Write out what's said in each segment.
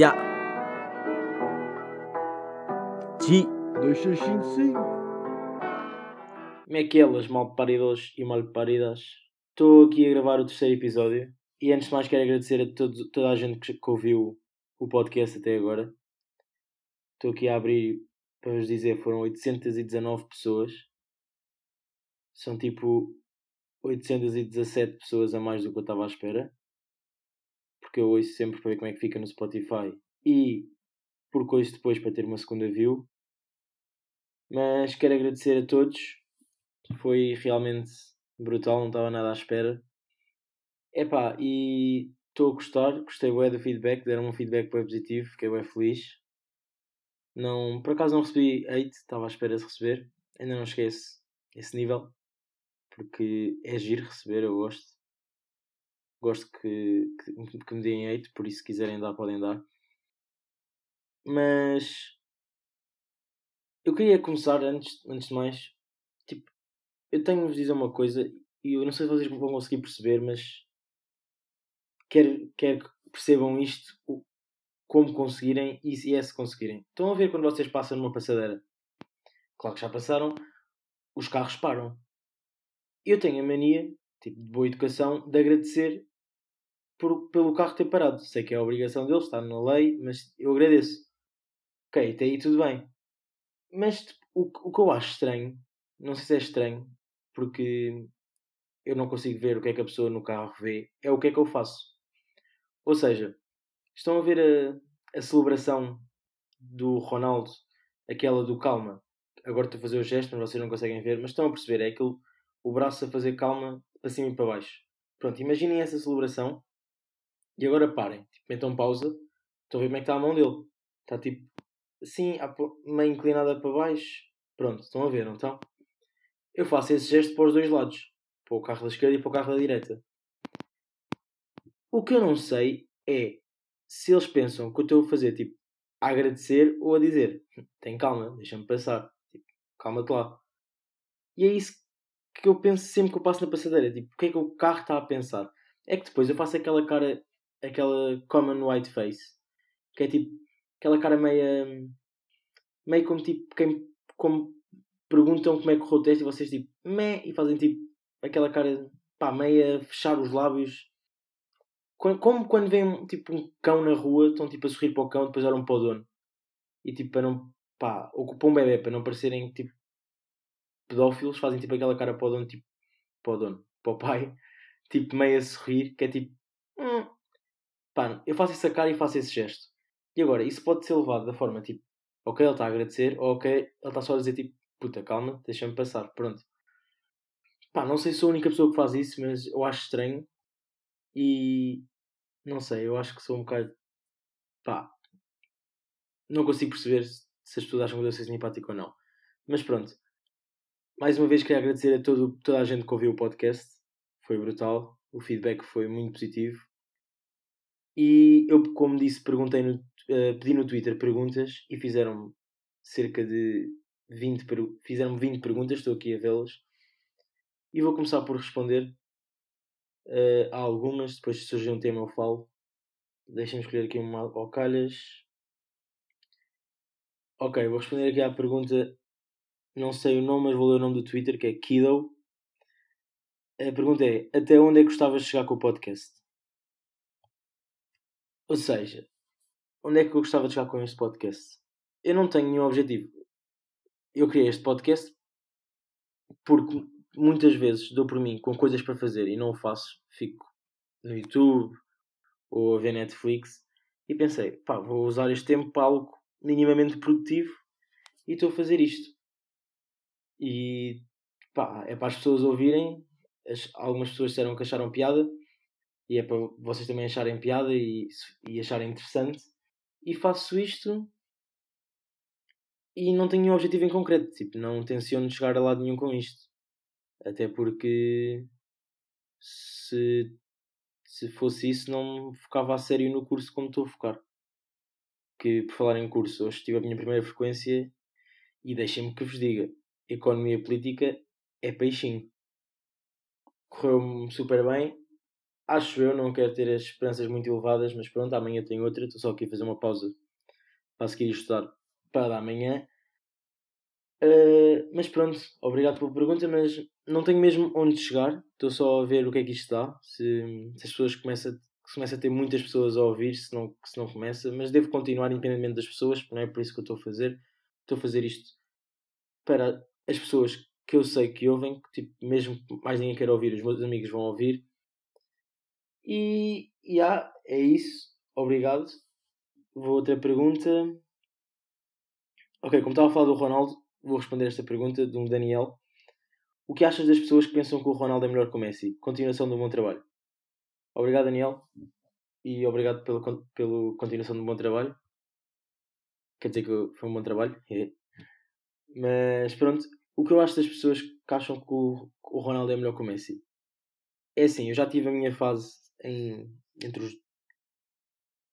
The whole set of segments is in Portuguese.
Ya. G. 2655. Como é que é, mal paridos e mal paridas? Estou aqui a gravar o terceiro episódio e antes de mais quero agradecer a todos, toda a gente que, que ouviu o podcast até agora. Estou aqui a abrir para vos dizer, foram 819 pessoas. São tipo 817 pessoas a mais do que eu estava à espera. Porque eu ouço sempre para ver como é que fica no Spotify e porque ouço depois para ter uma segunda view. Mas quero agradecer a todos. Foi realmente brutal, não estava nada à espera. Epá, e estou a gostar, gostei bem do feedback, deram um feedback bem positivo, fiquei bem feliz. Não, por acaso não recebi hate, estava à espera de receber. Ainda não a esse, esse nível. Porque é giro receber, eu gosto. Gosto que, que, que me deem hate, por isso se quiserem dar, podem dar. Mas eu queria começar antes, antes de mais. Tipo, eu tenho vos dizer uma coisa e eu não sei se vocês vão conseguir perceber, mas quero, quero que percebam isto como conseguirem e se é se conseguirem. Estão a ver quando vocês passam numa passadeira? Claro que já passaram, os carros param. Eu tenho a mania, tipo de boa educação, de agradecer por, pelo carro ter parado. Sei que é a obrigação deles, está na lei, mas eu agradeço. Ok, até aí tudo bem. Mas tipo, o, o que eu acho estranho, não sei se é estranho, porque eu não consigo ver o que é que a pessoa no carro vê, é o que é que eu faço. Ou seja, estão a ver a, a celebração do Ronaldo, aquela do calma. Agora estou a fazer o gesto, mas vocês não conseguem ver, mas estão a perceber, é aquilo, o braço a fazer calma para cima e para baixo. Pronto, imaginem essa celebração e agora parem, tipo, metam pausa, estão a ver como é que está a mão dele. Está tipo assim, meio inclinada para baixo. Pronto, estão a ver, não estão? Eu faço esse gesto para os dois lados, para o carro da esquerda e para o carro da direita. O que eu não sei é se eles pensam que eu estou a fazer tipo a agradecer ou a dizer tem calma, deixa-me passar, tipo, calma-te lá. E é isso que eu penso sempre que eu passo na passadeira, tipo, o que é que o carro está a pensar? É que depois eu faço aquela cara, aquela common white face, que é tipo aquela cara meia meio como tipo quem como perguntam como é que correu o teste e vocês tipo meh e fazem tipo aquela cara pá, meia fechar os lábios como quando vem tipo um cão na rua, estão tipo a sorrir para o cão, depois olham para o dono. E tipo para não. pá, ocupam um bebê para não parecerem tipo pedófilos, fazem tipo aquela cara para o dono, tipo para o dono, para o pai, tipo meio a sorrir, que é tipo. Hum. Pá, eu faço essa cara e faço esse gesto. E agora, isso pode ser levado da forma tipo, ok, ele está a agradecer, ou ok, ele está só a dizer tipo, puta, calma, deixa-me passar, pronto. Pá, não sei se sou a única pessoa que faz isso, mas eu acho estranho. E não sei, eu acho que sou um bocado. pá. Não consigo perceber se as pessoas acham que eu ser simpático ou não. Mas pronto. Mais uma vez queria agradecer a todo, toda a gente que ouviu o podcast. Foi brutal. O feedback foi muito positivo. E eu, como disse, perguntei no, uh, pedi no Twitter perguntas e fizeram cerca de 20, fizeram 20 perguntas, estou aqui a vê-las. E vou começar por responder Uh, há algumas, depois se surgir um tema eu falo. Deixem-me escolher aqui uma ao calhas. Ok, vou responder aqui à pergunta. Não sei o nome, mas vou ler o nome do Twitter, que é Kido. A pergunta é: Até onde é que gostavas de chegar com o podcast? Ou seja, onde é que eu gostava de chegar com este podcast? Eu não tenho nenhum objetivo. Eu criei este podcast porque muitas vezes dou por mim com coisas para fazer e não o faço, fico no YouTube ou a ver Netflix e pensei, pá, vou usar este tempo para algo minimamente produtivo e estou a fazer isto. E pá, é para as pessoas ouvirem. As, algumas pessoas disseram que acharam piada e é para vocês também acharem piada e, e acharem interessante. E faço isto e não tenho nenhum objetivo em concreto. Tipo, não tenciono chegar a lado nenhum com isto. Até porque se, se fosse isso não me focava a sério no curso como estou a focar. Que por falar em curso, hoje tive a minha primeira frequência e deixem-me que vos diga, economia política é peixinho. Correu-me super bem. Acho eu, não quero ter as esperanças muito elevadas, mas pronto, amanhã tenho outra. Estou só aqui a fazer uma pausa para seguir estudar para amanhã. Uh, mas pronto, obrigado pela pergunta, mas não tenho mesmo onde chegar. Estou só a ver o que é que isto dá. Se, se as pessoas começam, se começa a ter muitas pessoas a ouvir, se não, se não começa, mas devo continuar independentemente das pessoas, não é por isso que eu estou a fazer. Estou a fazer isto para as pessoas que eu sei que ouvem, que tipo, mesmo mais ninguém quer ouvir, os meus amigos vão ouvir. E, ah, é isso. Obrigado. Vou outra pergunta. Ok, como estava a falar do Ronaldo, vou responder esta pergunta um Daniel. O que achas das pessoas que pensam que o Ronaldo é melhor que o Messi? Continuação do bom trabalho. Obrigado, Daniel. E obrigado pela, pela continuação do bom trabalho. Quer dizer que foi um bom trabalho. Mas pronto, o que eu acho das pessoas que acham que o, o Ronaldo é melhor que o Messi? É assim, eu já tive a minha fase em, entre os.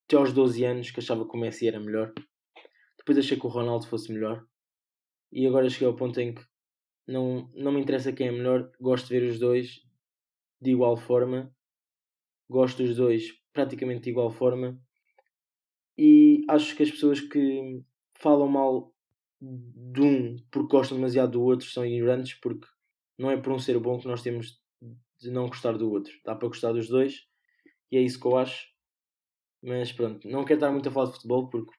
até aos 12 anos que achava que o Messi era melhor. Depois achei que o Ronaldo fosse melhor. E agora cheguei ao ponto em que não, não me interessa quem é melhor, gosto de ver os dois de igual forma, gosto dos dois praticamente de igual forma, e acho que as pessoas que falam mal de um porque gostam demasiado do outro são ignorantes, porque não é por um ser bom que nós temos de não gostar do outro, dá para gostar dos dois, e é isso que eu acho. Mas pronto, não quero estar muito a falar de futebol porque,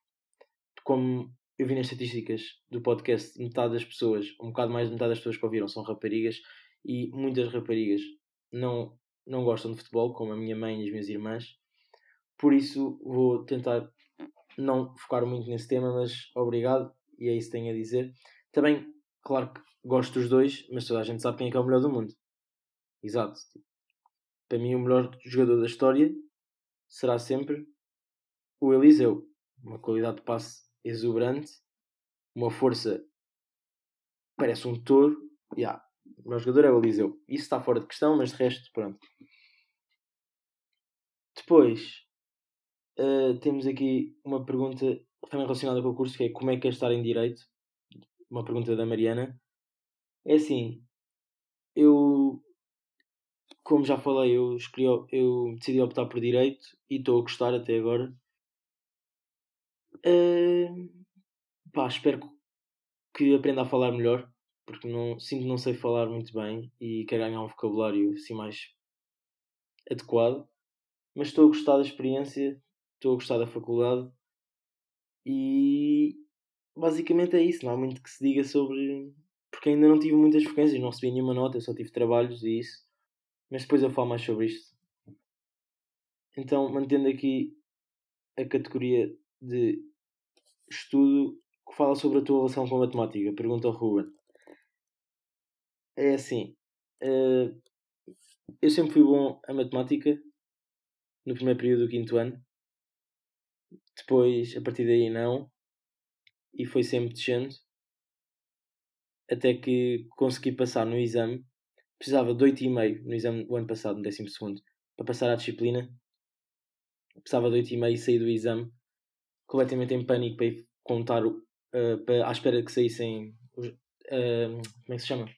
como eu vi nas estatísticas do podcast, metade das pessoas, um bocado mais de metade das pessoas que ouviram são raparigas e muitas raparigas não, não gostam de futebol, como a minha mãe e as minhas irmãs. Por isso vou tentar não focar muito nesse tema, mas obrigado e é isso que tenho a dizer. Também, claro que gosto dos dois, mas toda a gente sabe quem é que é o melhor do mundo. Exato. Para mim, o melhor jogador da história será sempre o Eliseu. Uma qualidade de passe exuberante, uma força parece um touro. Yeah, o meu jogador é o Eliseu. Isso está fora de questão, mas de resto, pronto. Depois uh, temos aqui uma pergunta também relacionada com o curso que é como é que é estar em Direito? Uma pergunta da Mariana. É assim, eu como já falei, eu escolhi, eu decidi optar por Direito e estou a gostar até agora. Uh, pá, espero que aprenda a falar melhor, porque não, sinto que não sei falar muito bem e quero ganhar um vocabulário assim mais adequado. Mas estou a gostar da experiência, estou a gostar da faculdade e basicamente é isso. Não há muito que se diga sobre. Porque ainda não tive muitas frequências, não recebi nenhuma nota, só tive trabalhos e isso. Mas depois eu falo mais sobre isto. Então, mantendo aqui a categoria de estudo que fala sobre a tua relação com a matemática. Pergunta ao Ruben. É assim, uh, eu sempre fui bom a matemática no primeiro período do quinto ano. Depois, a partir daí, não. E foi sempre descendo. Até que consegui passar no exame. Precisava de 8,5 no exame do ano passado, no 12, para passar à disciplina. Precisava de 8,5 e saí do exame completamente em pânico para ir contar uh, para, à espera que saíssem uh, como é que se chama?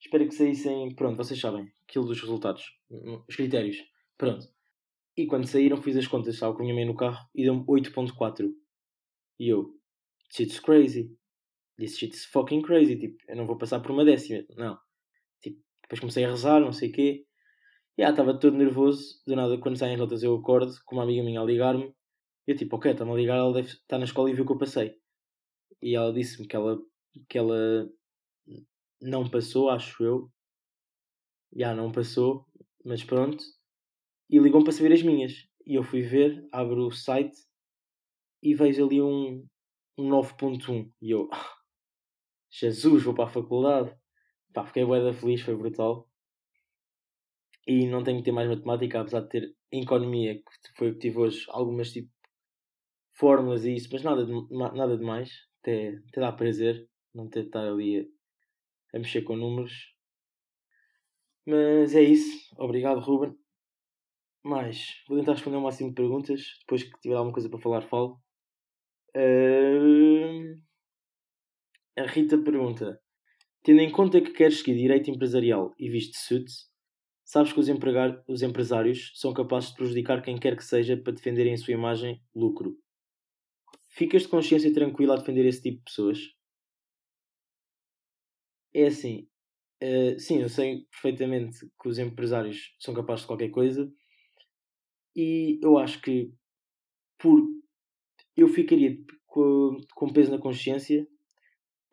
Espera que saíssem, pronto, vocês sabem, aquilo dos resultados, os critérios, pronto. E quando saíram fiz as contas, estava com a minha mãe no carro e deu-me 8.4. E eu, shit's crazy. This shit's fucking crazy. Tipo, eu não vou passar por uma décima. Não. Depois comecei a rezar, não sei o quê. E ah, estava todo nervoso. Do nada, quando saem as notas, eu acordo com uma amiga minha a ligar-me eu tipo, ok, está-me a ligar, ela deve estar na escola e viu que eu passei. E ela disse-me que ela, que ela não passou, acho eu. Já não passou, mas pronto. E ligou-me para saber as minhas. E eu fui ver, abro o site e vejo ali um, um 9.1. E eu, Jesus, vou para a faculdade. Pá, fiquei bué feliz, foi brutal. E não tenho que ter mais matemática, apesar de ter economia, que foi o que tive hoje, algumas tipo fórmulas e isso, mas nada de, nada de mais. Até, até dá prazer não ter de estar ali a, a mexer com números. Mas é isso. Obrigado, Ruben. Mais, vou tentar responder o máximo de perguntas. Depois que tiver alguma coisa para falar, falo. Uh... A Rita pergunta: Tendo em conta que queres seguir direito empresarial e viste suits, Sabes que os, empregar, os empresários são capazes de prejudicar quem quer que seja para defenderem a sua imagem lucro. Ficas de consciência tranquila a defender esse tipo de pessoas? É assim, uh, sim, eu sei perfeitamente que os empresários são capazes de qualquer coisa e eu acho que por eu ficaria com, com peso na consciência,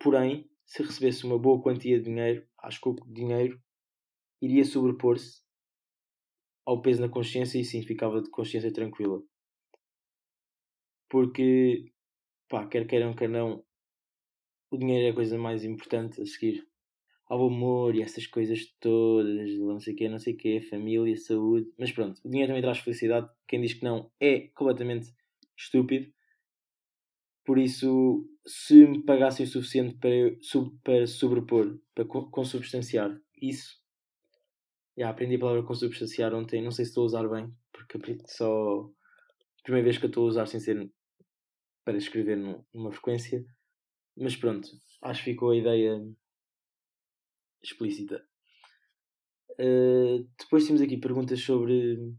porém, se recebesse uma boa quantia de dinheiro, acho que o dinheiro iria sobrepor-se ao peso na consciência e sim ficava de consciência tranquila. Porque, pá, quer queiram, quer não, o dinheiro é a coisa mais importante a seguir ao amor e essas coisas todas, não sei o quê, não sei o quê, família, saúde. Mas pronto, o dinheiro também traz felicidade. Quem diz que não é completamente estúpido. Por isso, se me pagassem o suficiente para, para sobrepor, para consubstanciar isso, já aprendi a palavra consubstanciar ontem, não sei se estou a usar bem, porque só primeira vez que eu estou a usar sem ser para escrever numa frequência, mas pronto, acho que ficou a ideia explícita. Uh, depois temos aqui perguntas sobre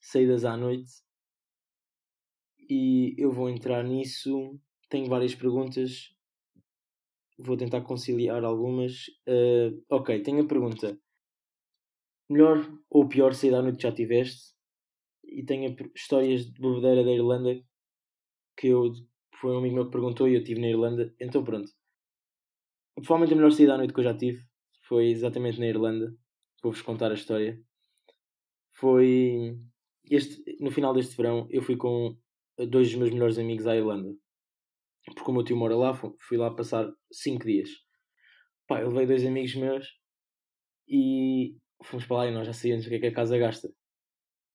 saídas à noite e eu vou entrar nisso. Tenho várias perguntas, vou tentar conciliar algumas. Uh, ok, tenho a pergunta: melhor ou pior saída à noite que já tiveste? E tenho histórias de bebedeira da Irlanda que eu foi um amigo meu que perguntou e eu estive na Irlanda. Então pronto. Provavelmente a melhor saída à noite que eu já tive foi exatamente na Irlanda. Vou-vos contar a história. Foi este, no final deste verão eu fui com dois dos meus melhores amigos à Irlanda. Porque o meu tio mora lá, fui lá passar 5 dias. Pá, eu levei dois amigos meus e fomos para lá e nós já sabíamos o que é que a casa gasta.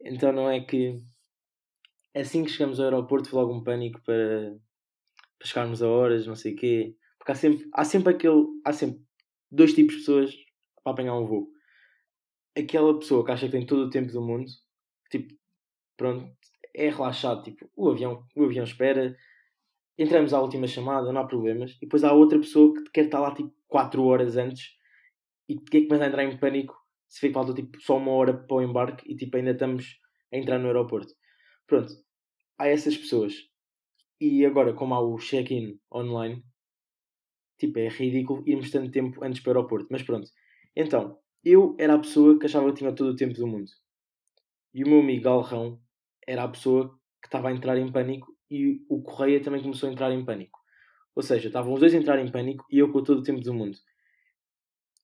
Então não é que assim que chegamos ao aeroporto foi logo um pânico para, para chegarmos a horas, não sei o quê. Porque há sempre, há sempre aquele. Há sempre dois tipos de pessoas para apanhar um voo. Aquela pessoa que acha que tem todo o tempo do mundo, tipo, pronto, é relaxado, tipo, o avião, o avião espera, entramos à última chamada, não há problemas. E depois há outra pessoa que quer estar lá tipo 4 horas antes e que começa a entrar em pânico se vê que falta tipo só uma hora para o embarque e tipo ainda estamos a entrar no aeroporto. Pronto, há essas pessoas. E agora, como há o check-in online, tipo, é ridículo irmos tanto tempo antes para o aeroporto. Mas pronto. Então, eu era a pessoa que achava que tinha todo o tempo do mundo. E o meu amigo Galrão era a pessoa que estava a entrar em pânico e o Correia também começou a entrar em pânico. Ou seja, estavam os dois a entrar em pânico e eu com todo o tempo do mundo.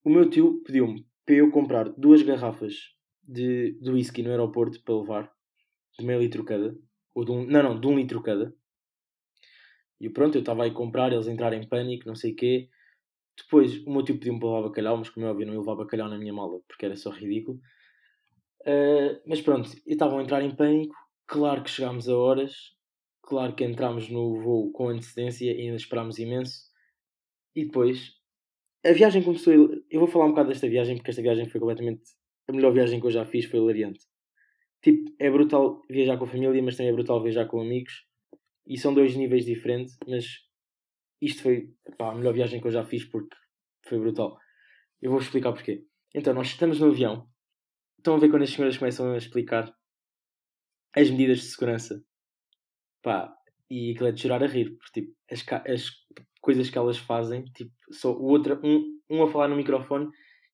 O meu tio pediu-me para eu comprar duas garrafas de, de whisky no aeroporto para levar, de meio litro cada. Ou de um, não, não, de um litro cada. E pronto, eu estava aí a comprar, eles entraram em pânico, não sei o quê. Depois o meu tio pediu-me para levar bacalhau, mas como é óbvio, não ia levar bacalhau na minha mala porque era só ridículo. Uh, mas pronto, estavam a entrar em pânico. Claro que chegámos a horas, claro que entramos no voo com antecedência e ainda esperámos imenso. E depois, a viagem começou. Eu vou falar um bocado desta viagem porque esta viagem foi completamente a melhor viagem que eu já fiz, foi hilariante. Tipo, é brutal viajar com a família, mas também é brutal viajar com amigos. E são dois níveis diferentes, mas isto foi pá, a melhor viagem que eu já fiz porque foi brutal. Eu vou explicar porquê. Então, nós estamos no avião. Estão a ver quando as senhoras começam a explicar as medidas de segurança. Pá, e aquilo é de chorar a rir, porque tipo, as, as coisas que elas fazem, tipo, só o outro, um, um a falar no microfone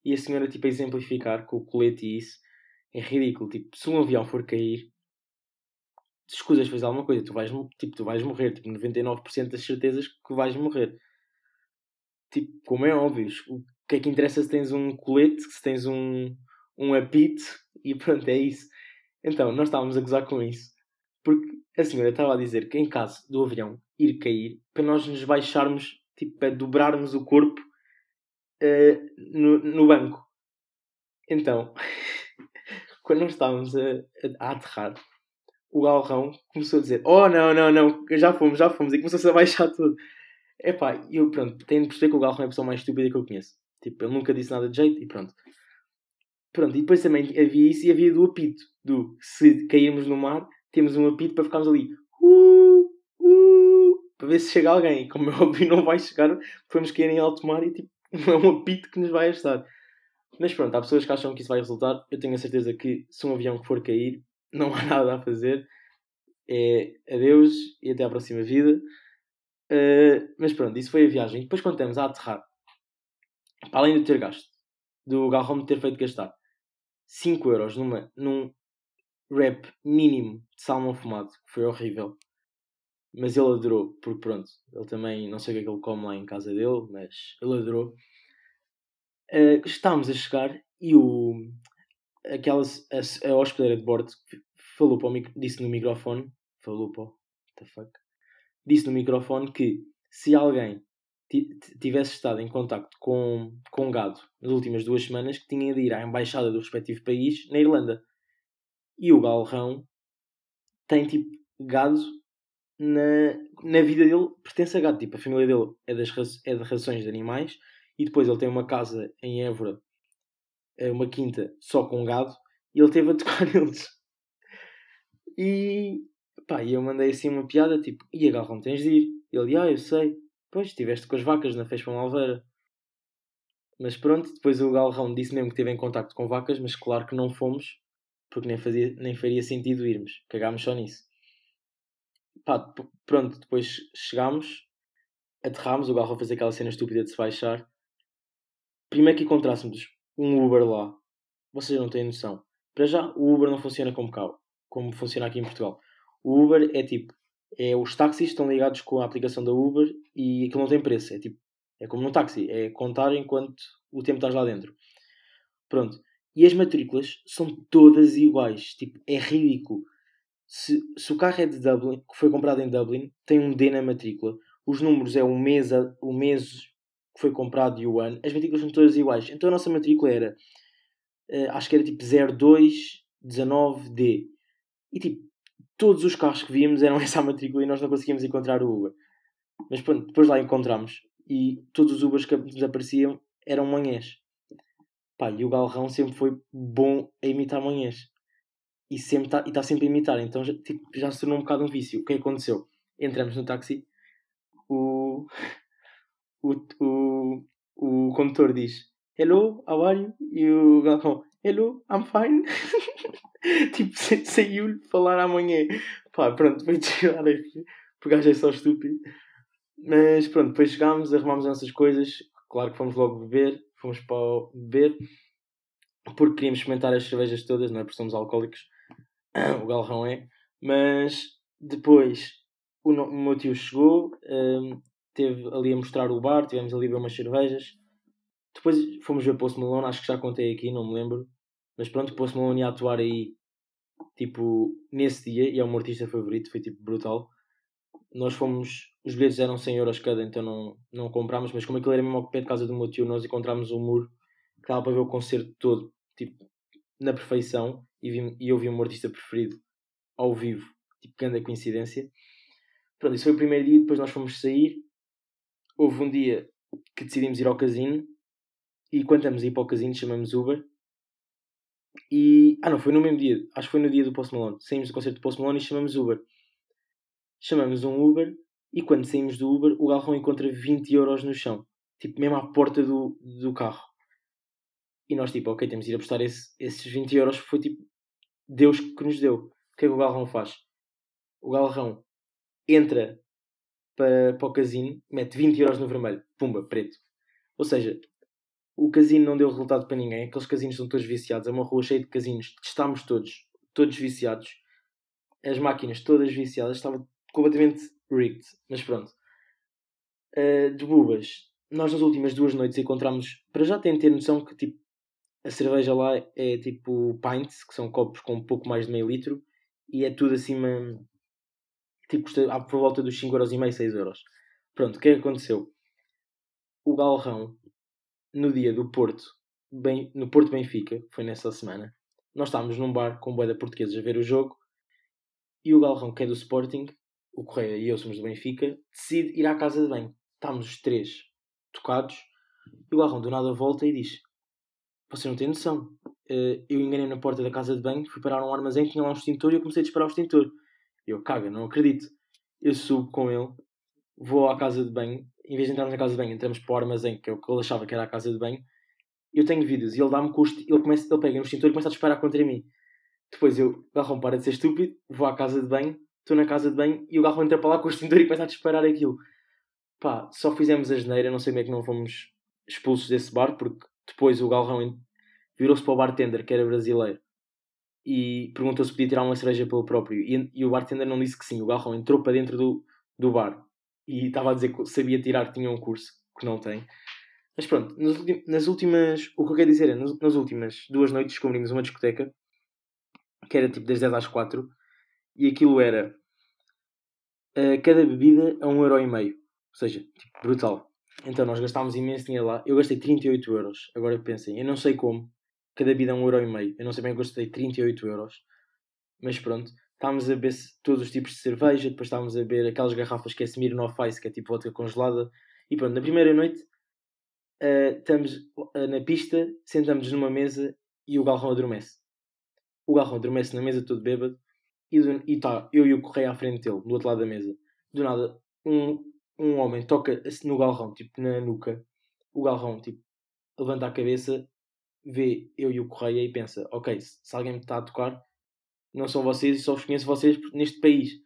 e a senhora tipo, a exemplificar com o colete e isso, é ridículo. Tipo, se um avião for cair, escusas fazer alguma coisa, tu vais, tipo, tu vais morrer. Tipo, 99% das certezas que vais morrer. Tipo, como é óbvio, o que é que interessa se tens um colete, se tens um, um apito e pronto, é isso. Então, nós estávamos a gozar com isso. Porque a senhora estava a dizer que em caso do avião ir cair, para nós nos baixarmos, tipo, para dobrarmos o corpo uh, no, no banco. Então, quando nós estávamos a, a, a aterrar, o Galrão começou a dizer: Oh, não, não, não, já fomos, já fomos, e começou-se a baixar tudo. Epá, eu pronto, tenho de perceber que o Galrão é a pessoa mais estúpida que eu conheço. Tipo, ele nunca disse nada de jeito e pronto. Pronto, e depois também havia isso e havia do apito. Do se cairmos no mar, temos um apito para ficarmos ali. Uh, uh, para ver se chega alguém. Como é óbvio, não vai chegar, vamos cair em alto mar e tipo, não é um apito que nos vai ajudar. Mas pronto, há pessoas que acham que isso vai resultar. Eu tenho a certeza que se um avião for cair, não há nada a fazer. É adeus e até à próxima vida. Uh, mas pronto, isso foi a viagem. Depois, quando estamos a aterrar, para além de ter gasto, do Galrome ter feito gastar 5 euros numa, num rap mínimo de salmão fumado, que foi horrível. Mas ele adorou, porque pronto, ele também, não sei o que é que ele come lá em casa dele, mas ele adorou. Uh, estávamos a chegar e o, aquela, a, a hospedeira de bordo falou para o, disse no microfone, falou para o, disse no microfone que se alguém tivesse estado em contacto com, com gado nas últimas duas semanas, que tinha de ir à embaixada do respectivo país na Irlanda. E o galrão tem tipo gado na, na vida dele, pertence a gado. Tipo, a família dele é, das, é de rações de animais e depois ele tem uma casa em Évora, é uma quinta só com gado e ele teve a tocar neles. E pá, eu mandei assim uma piada tipo: e a galrão tens de ir? Ele, ah, eu sei. Pois, estiveste com as vacas na Fespa Malveira. Mas pronto, depois o Galrão disse mesmo que esteve em contacto com vacas, mas claro que não fomos, porque nem, fazia, nem faria sentido irmos. Cagámos só nisso. Pá, pronto, depois chegámos, aterrámos, o Galrão fez aquela cena estúpida de se baixar. Primeiro que encontrássemos um Uber lá, vocês não têm noção. Para já, o Uber não funciona como cá, como funciona aqui em Portugal. O Uber é tipo, é os táxis estão ligados com a aplicação da Uber e aquilo não tem preço. É tipo, é como no táxi, é contar enquanto o tempo estás lá dentro. Pronto. E as matrículas são todas iguais. Tipo, é ridículo. Se, se o carro é de Dublin, que foi comprado em Dublin, tem um D na matrícula. Os números é o mês, o mês que foi comprado e o ano. As matrículas são todas iguais. Então a nossa matrícula era, uh, acho que era tipo 0219D. E tipo, todos os carros que víamos eram essa matrícula e nós não conseguíamos encontrar o Uber. Mas pronto, depois lá encontramos e todos os Ubers que nos apareciam eram manhãs. Pá, e o Galrão sempre foi bom a imitar manhãs. E está tá sempre a imitar, então já, tipo, já se tornou um bocado um vício. O que aconteceu? Entramos no táxi, o, o, o, o condutor diz Hello, how are you? E o Galrão Hello, I'm fine. tipo, saiu-lhe falar amanhã. Pá, pronto, foi tirar aqui, porque gajo é só estúpido. Mas pronto, depois chegámos, arrumámos as nossas coisas. Claro que fomos logo beber, fomos para o beber, porque queríamos experimentar as cervejas todas, não é? Porque somos alcoólicos. O galrão é. Mas depois o, o meu tio chegou, um, teve ali a mostrar o bar, tivemos ali a ver umas cervejas. Depois fomos ver Post Malone, acho que já contei aqui, não me lembro. Mas pronto, Post Malone ia atuar aí, tipo, nesse dia, e é o meu artista favorito, foi tipo brutal. Nós fomos, os bilhetes eram 100 euros cada, então não, não comprámos, mas como aquilo era mesmo ao pé de casa do meu tio, nós encontramos um muro que dava para ver o concerto todo, tipo, na perfeição, e, vi, e eu vi o meu artista preferido ao vivo, tipo, grande coincidência. Pronto, isso foi o primeiro dia, depois nós fomos sair. Houve um dia que decidimos ir ao casino, e quando estamos a ir para o casino chamamos Uber, e. Ah, não, foi no mesmo dia. Acho que foi no dia do Post Malone. Saímos do concerto do Post Malone e chamamos Uber. Chamamos um Uber e quando saímos do Uber, o galrão encontra 20 euros no chão. Tipo, mesmo à porta do, do carro. E nós, tipo, ok, temos de ir apostar esse, esses 20 euros. Foi tipo Deus que nos deu. O que é que o galrão faz? O galrão entra para, para o casino, mete 20 euros no vermelho, pumba, preto. Ou seja, o casino não deu resultado para ninguém. Aqueles casinos são todos viciados. É uma rua cheia de casinos. Estamos todos, todos viciados. As máquinas todas viciadas. Estava completamente rigged. Mas pronto. Uh, de bubas. Nós nas últimas duas noites encontramos. Para já tem ter noção que tipo a cerveja lá é tipo pints, que são copos com um pouco mais de meio litro. E é tudo acima. Tipo, custa por volta dos 5,5€, 6€. Pronto, o que é que aconteceu? O galrão no dia do Porto, bem, no Porto Benfica, foi nessa semana, nós estávamos num bar com boeda portuguesa a ver o jogo e o Galrão, que é do Sporting, o Correia e eu somos do Benfica, decide ir à casa de banho. Estávamos os três tocados e o Galrão do nada volta e diz: Você não tem noção. Eh, eu enganei na porta da casa de banho, fui parar um armazém, tinha lá um extintor e eu comecei a disparar o extintor. Eu, caga, não acredito. Eu subo com ele, vou à casa de banho, em vez de entrarmos na casa de banho, entramos para o armazém, que é o que ele achava que era a casa de banho, eu tenho vídeos e ele dá-me com ele, começa, ele pega no extintor e começa a disparar contra mim. Depois eu, garrão para de ser estúpido, vou à casa de banho, estou na casa de banho e o garrão entra para lá com o extintor e começa a disparar aquilo. Pá, só fizemos a geneira, não sei como é que não fomos expulsos desse bar, porque depois o galrão virou-se para o bartender, que era brasileiro, e perguntou se podia tirar uma cerveja pelo próprio. E, e o bartender não disse que sim, o galrão entrou para dentro do, do bar e estava a dizer que sabia tirar, tinha um curso que não tem. Mas pronto, nas, nas últimas. O que eu quero dizer é, nas, nas últimas duas noites descobrimos uma discoteca que era tipo das 10 às 4 e aquilo era uh, cada bebida a 1,5€. Ou seja, tipo, brutal. Então nós gastámos imenso dinheiro lá. Eu gastei 38 euros. Agora pensem, eu não sei como. Cada bebida é 1,5€. Eu não sei bem eu gastei 38 euros. Mas pronto. Estávamos a beber todos os tipos de cerveja. Depois estávamos a beber aquelas garrafas que é Smirnoff Ice, que é tipo vodka congelada. E pronto, na primeira noite uh, estamos na pista, sentamos numa mesa e o galrão adormece. O galrão adormece na mesa todo bêbado e está eu e o Correia à frente dele, do outro lado da mesa. Do nada, um, um homem toca no galrão, tipo na nuca. O galrão, tipo, levanta a cabeça, vê eu e o Correia e pensa: Ok, se, alguém me está a tocar, não são vocês só vos conheço vocês neste país.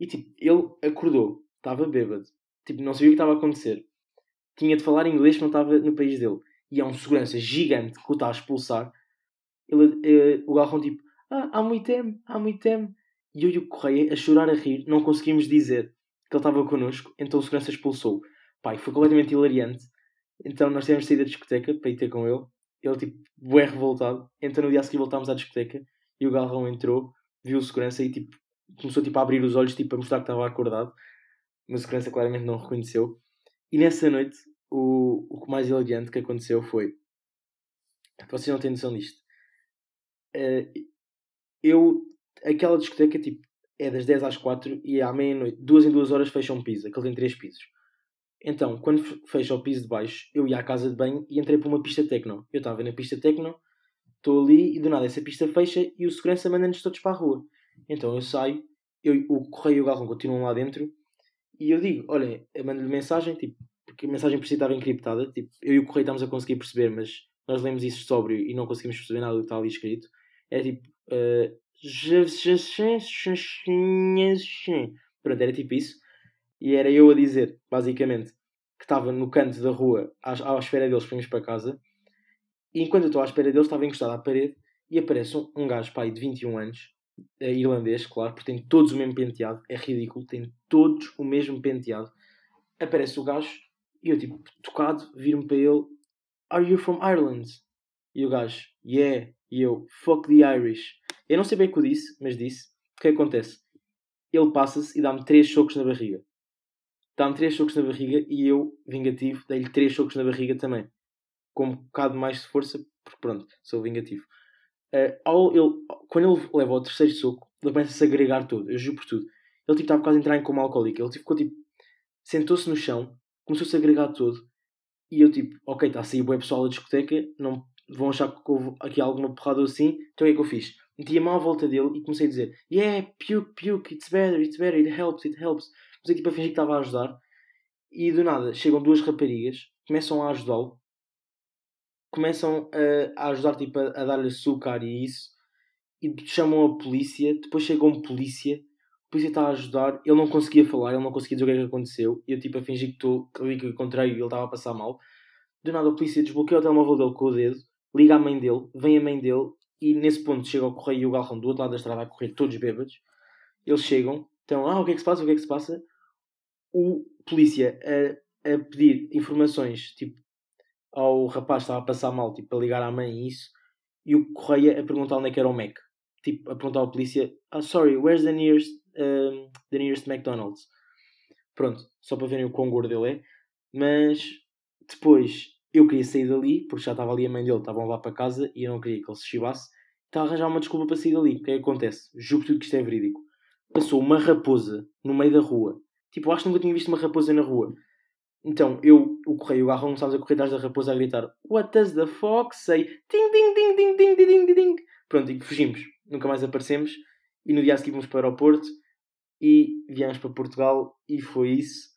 E tipo, ele acordou, estava bêbado, tipo, não sabia o que estava a acontecer tinha de falar inglês não estava no país dele. E é um segurança gigante que o está a expulsar. Ele, eh, o Galrão tipo, ah, há muito tempo, há muito tempo. E eu e o Correia a chorar, a rir, não conseguimos dizer que ele estava connosco, então o segurança expulsou. Pai, foi completamente hilariante. Então nós tivemos de sair da discoteca para ir ter com ele. Ele tipo, bué revoltado. Então no dia seguinte voltámos à discoteca e o Galrão entrou, viu o segurança e tipo, começou tipo, a abrir os olhos tipo, a mostrar que estava acordado. Mas o segurança claramente não reconheceu. E nessa noite, o, o mais elegante que aconteceu foi. Vocês não têm noção disto. Uh, eu. Aquela discoteca, tipo, é das 10 às 4 e à meia-noite, duas em duas horas, fecha um piso. Aquele tem três pisos. Então, quando fecha o piso de baixo, eu ia à casa de banho e entrei para uma pista tecno. Eu estava na pista tecno, estou ali e do nada essa pista fecha e o segurança manda-nos todos para a rua. Então eu saio, eu, o correio e o galrão continuam lá dentro e eu digo: Olha, eu mando-lhe mensagem, tipo, porque a mensagem por si estava encriptada. Tipo, eu e o correio estamos a conseguir perceber, mas nós lemos isso sóbrio e não conseguimos perceber nada do que está ali escrito. É tipo. Pronto, era tipo isso. E era eu a dizer, basicamente, que estava no canto da rua à, à espera deles para irmos para casa. E enquanto eu estou à espera deles, estava encostado à parede e aparece um, um gajo pai de 21 anos, é irlandês, claro, porque tem todos o mesmo penteado. É ridículo, tem todos o mesmo penteado. Aparece o gajo e eu, tipo, tocado, viro-me para ele: Are you from Ireland? E o gajo: Yeah. E eu: Fuck the Irish. Eu não sei bem o que eu disse, mas disse. O que acontece? Ele passa-se e dá-me três socos na barriga. Dá-me três socos na barriga e eu, vingativo, dei-lhe três socos na barriga também. Com um bocado mais de força, porque pronto, sou vingativo. Uh, ao ele, quando ele leva o terceiro soco, ele começa a se agregar todo, eu juro por tudo. Ele tipo, estava quase a entrar em coma alcoólico. Ele tipo, ficou tipo, sentou-se no chão, começou-se a agregar todo. E eu tipo, ok, está a sair boa pessoal da discoteca, não vão achar que houve aqui alguma porrada assim. Então o que é que eu fiz? Meti a mão à volta dele e comecei a dizer: Yeah, puke, puke, it's better, it's better, it helps, it helps. Comecei tipo a fingir que estava a ajudar. E do nada chegam duas raparigas, começam a ajudá-lo, começam a, a ajudar tipo, a, a dar-lhe açúcar e isso, e chamam a polícia. Depois chega um polícia polícia está a ajudar, ele não conseguia falar, ele não conseguia dizer o que é que aconteceu, e eu tipo a fingir que estou, que que encontrei e ele estava a passar mal. Do nada a polícia desbloqueia o telemóvel dele com o dedo, liga à mãe dele, vem a mãe dele, e nesse ponto chega o correio e o galrão do outro lado da estrada a correr todos bêbados. Eles chegam, então, ah, o que é que se passa? O que é que se passa? O polícia a, a pedir informações, tipo, ao rapaz que estava a passar mal, tipo, a ligar à mãe e isso, e o correio a perguntar onde é que era o Mac. Tipo, a perguntar à polícia, ah, sorry, where's the nearest the nearest McDonald's. Pronto, só para verem o quão gordo ele é. Mas depois eu queria sair dali, porque já estava ali a mãe dele, estavam lá para casa e eu não queria que ele se chivasse. Estava a arranjar uma desculpa para sair dali. O que é que acontece? Juro tudo que isto é verídico. Passou uma raposa no meio da rua. Tipo, acho que nunca tinha visto uma raposa na rua. Então, eu, o correio, o garrão, começámos a correr atrás da raposa a gritar What does the fox say? Ding, ding, ding, ding, ding, ding, ding, ding. Pronto, e fugimos. Nunca mais aparecemos. E no dia seguinte fomos para o aeroporto e viemos para Portugal e foi isso.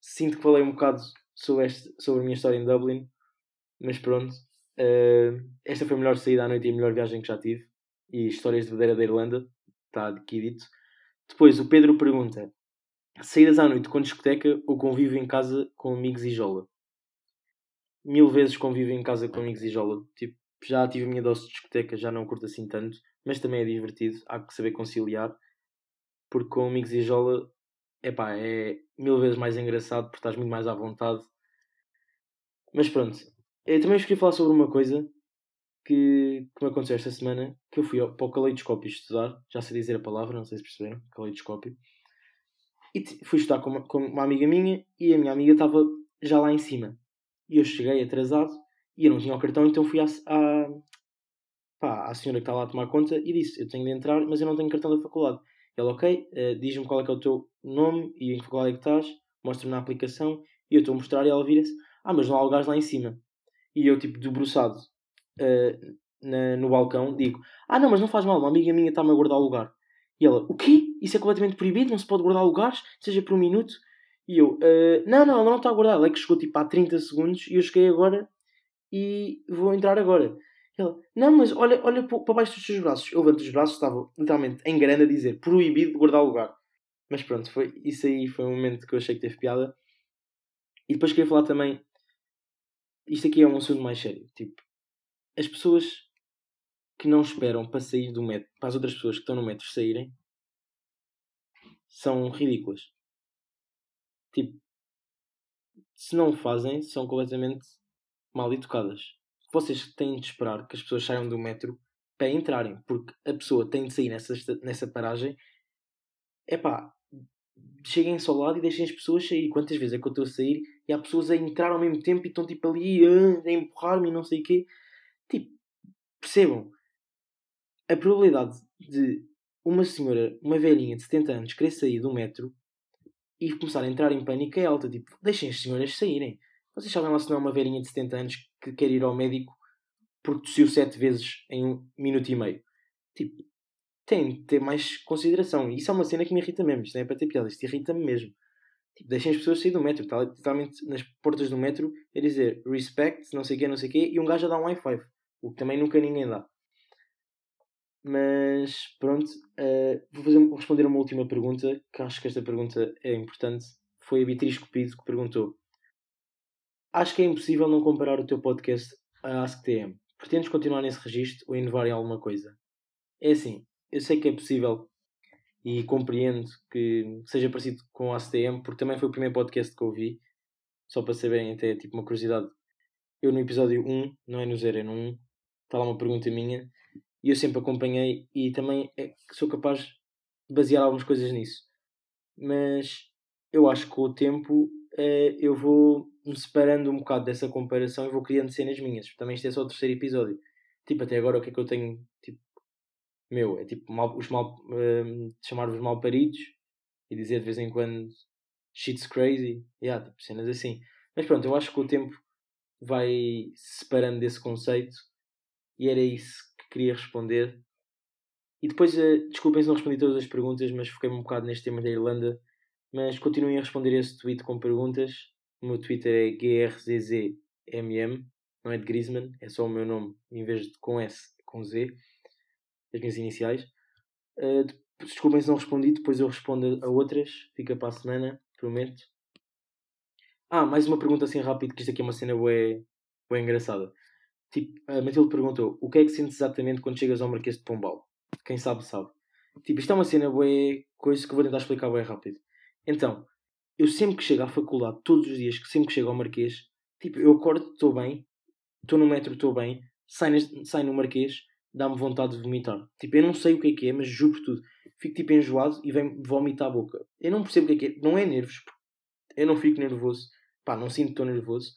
Sinto que falei um bocado sobre, este, sobre a minha história em Dublin, mas pronto. Uh, esta foi a melhor saída à noite e a melhor viagem que já tive. E histórias de Madeira da Irlanda, está aqui dito. Depois o Pedro pergunta: saídas à noite com discoteca ou convívio em casa com amigos e jola? Mil vezes convívio em casa com amigos e jola. Tipo, já tive a minha dose de discoteca, já não curto assim tanto, mas também é divertido, há que saber conciliar, porque com amigos e jola, epá, é mil vezes mais engraçado, porque estás muito mais à vontade. Mas pronto, eu também queria falar sobre uma coisa que, que me aconteceu esta semana, que eu fui para o caleidoscópio estudar, já sei dizer a palavra, não sei se perceberam, caleidoscópio, e fui estudar com uma, com uma amiga minha, e a minha amiga estava já lá em cima. E eu cheguei atrasado, e eu não tinha o cartão, então fui à, à, pá, à senhora que está lá a tomar conta e disse, eu tenho de entrar, mas eu não tenho cartão da faculdade. Ela, ok, uh, diz-me qual é que é o teu nome e em que faculdade é que estás, mostra-me na aplicação, e eu estou a mostrar e ela vira-se, ah, mas não há lugares lá em cima. E eu, tipo, debruçado uh, na, no balcão, digo: Ah, não, mas não faz mal, uma amiga minha está-me a guardar lugar. E ela: O quê? Isso é completamente proibido? Não se pode guardar lugares, seja por um minuto? E eu: uh, Não, não, ela não está a guardar. Ela é que chegou tipo há 30 segundos e eu cheguei agora e vou entrar agora. Ela: Não, mas olha, olha para baixo dos seus braços. Eu levanto os braços, estava literalmente em grande a dizer: Proibido de guardar lugar. Mas pronto, foi, isso aí foi um momento que eu achei que teve piada. E depois queria falar também isto aqui é um assunto mais sério. Tipo, as pessoas que não esperam para sair do metro, para as outras pessoas que estão no metro saírem, são ridículas. Tipo, se não o fazem, são completamente mal educadas. Vocês têm de esperar que as pessoas saiam do metro para entrarem, porque a pessoa tem de sair nessa, nessa paragem. É pá, cheguem só ao lado e deixem as pessoas sair. Quantas vezes é que eu estou a sair e há pessoas a entrar ao mesmo tempo e estão tipo ali uh, a empurrar-me e não sei o quê. Tipo, percebam. A probabilidade de uma senhora, uma velhinha de 70 anos, querer sair do metro e começar a entrar em pânico é alta. Tipo, deixem as senhoras saírem. Vocês sabem lá se não é uma velhinha de 70 anos que quer ir ao médico porque tossiu 7 vezes em um minuto e meio. Tipo, tem de ter mais consideração. E isso é uma cena que me irrita mesmo. Isto não é para ter piada, isto irrita-me mesmo. Tipo, deixem as pessoas sair do metro. Está literalmente nas portas do metro a dizer respect, não sei o quê, não sei o quê, e um gajo a dar um high five. O que também nunca ninguém dá. Mas pronto, uh, vou, fazer, vou responder uma última pergunta, que acho que esta pergunta é importante. Foi a Beatriz Cupido que perguntou: Acho que é impossível não comparar o teu podcast a AskTM. Pretendes continuar nesse registro ou inovar em alguma coisa? É assim, eu sei que é possível e compreendo que seja parecido com o ACTM, porque também foi o primeiro podcast que ouvi, só para saberem até tipo uma curiosidade. Eu no episódio 1, não é no 0, é no 1, está lá uma pergunta minha, e eu sempre acompanhei e também é, sou capaz de basear algumas coisas nisso. Mas eu acho que com o tempo eh, eu vou me separando um bocado dessa comparação e vou criando cenas minhas. Também isto é só o terceiro episódio. Tipo, até agora o que é que eu tenho tipo, meu, é tipo mal, os mal, um, chamar-vos mal paridos e dizer de vez em quando shit's crazy, yeah, tipo, cenas assim. Mas pronto, eu acho que o tempo vai separando desse conceito e era isso que queria responder. E depois, uh, desculpem se não respondi todas as perguntas, mas foquei-me um bocado neste tema da Irlanda. Mas continuem a responder esse tweet com perguntas. O meu Twitter é grzzmm, não é de Griezmann, é só o meu nome em vez de com S, com Z as minhas iniciais. Uh, desculpem se não respondi, depois eu respondo a outras. Fica para a semana, prometo. Ah, mais uma pergunta assim rápido, que isto aqui é uma cena bem, bem engraçada. Tipo, a Matilde perguntou: o que é que sentes exatamente quando chegas ao Marquês de Pombal? Quem sabe, sabe. Tipo, isto é uma cena bem coisa que vou tentar explicar bem rápido. Então, eu sempre que chego à faculdade, todos os dias, sempre que chego ao Marquês, tipo, eu acordo, estou bem, estou no metro, estou bem, saio, saio no Marquês, dá-me vontade de vomitar. Tipo, eu não sei o que é que é, mas juro por tudo. Fico tipo enjoado e vem vomitar a boca. Eu não percebo o que é que é. Não é nervos. Eu não fico nervoso. Pá, não sinto estou nervoso.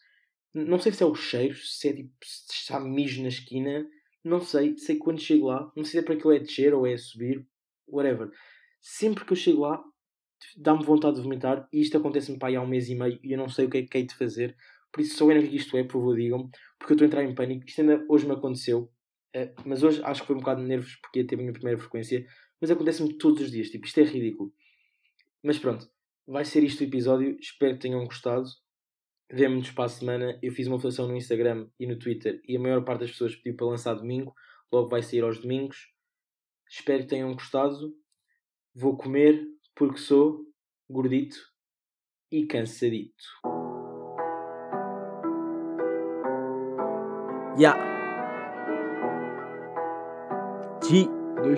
Não sei se é o cheiro, se é tipo, se está mijo na esquina. Não sei. Sei que quando chego lá, não sei se é para aquilo é descer ou é subir. Whatever. Sempre que eu chego lá, dá-me vontade de vomitar. E isto acontece-me pá, há um mês e meio e eu não sei o que é que é de fazer. Por isso, se souberem o que isto é, por favor, digam-me. Porque eu estou a entrar em pânico. Isto ainda hoje me aconteceu. Uh, mas hoje acho que foi um bocado de nervos porque ia ter a minha primeira frequência. Mas acontece-me todos os dias. Tipo, isto é ridículo. Mas pronto, vai ser isto o episódio. Espero que tenham gostado. Vemo-nos para a semana. Eu fiz uma votação no Instagram e no Twitter e a maior parte das pessoas pediu para lançar domingo. Logo vai sair aos domingos. Espero que tenham gostado. Vou comer porque sou gordito e cansadito. Ya. deux